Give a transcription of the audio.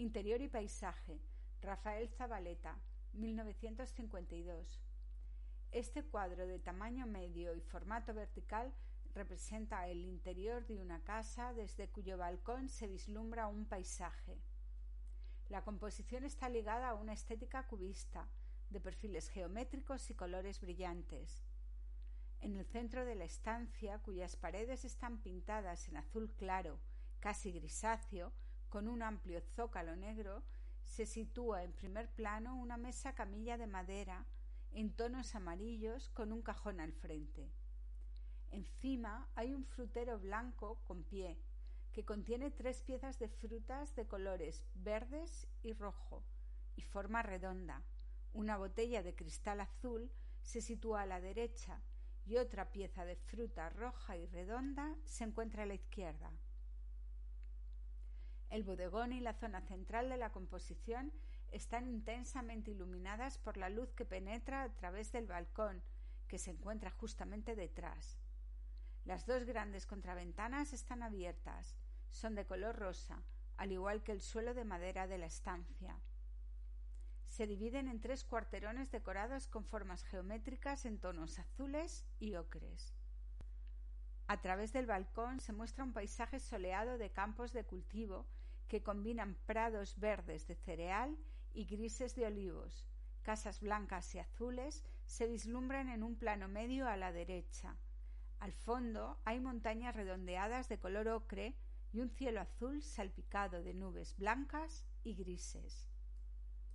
Interior y paisaje. Rafael Zabaleta, 1952. Este cuadro de tamaño medio y formato vertical representa el interior de una casa desde cuyo balcón se vislumbra un paisaje. La composición está ligada a una estética cubista, de perfiles geométricos y colores brillantes. En el centro de la estancia, cuyas paredes están pintadas en azul claro, casi grisáceo, con un amplio zócalo negro, se sitúa en primer plano una mesa camilla de madera en tonos amarillos con un cajón al frente. Encima hay un frutero blanco con pie, que contiene tres piezas de frutas de colores verdes y rojo, y forma redonda. Una botella de cristal azul se sitúa a la derecha y otra pieza de fruta roja y redonda se encuentra a la izquierda. El bodegón y la zona central de la composición están intensamente iluminadas por la luz que penetra a través del balcón, que se encuentra justamente detrás. Las dos grandes contraventanas están abiertas, son de color rosa, al igual que el suelo de madera de la estancia. Se dividen en tres cuarterones decorados con formas geométricas en tonos azules y ocres. A través del balcón se muestra un paisaje soleado de campos de cultivo que combinan prados verdes de cereal y grises de olivos. Casas blancas y azules se vislumbran en un plano medio a la derecha. Al fondo hay montañas redondeadas de color ocre y un cielo azul salpicado de nubes blancas y grises.